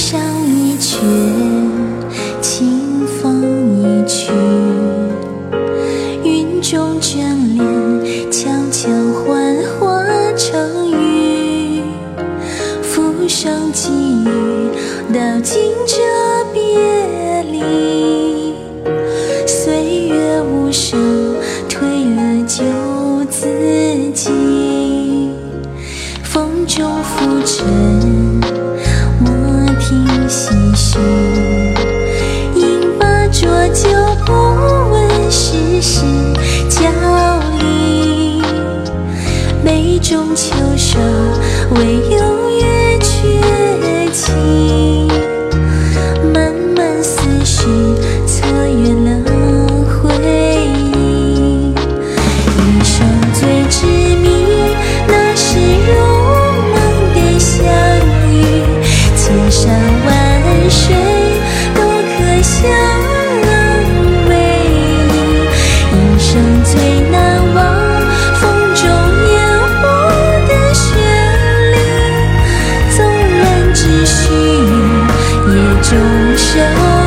上一曲，清风一曲，云中眷恋，悄悄幻化成雨。浮生际遇，道尽这别离。岁月无声，退了旧自己，风中浮沉。问世事交离。杯中秋收，唯丽。纵然只需夜钟声。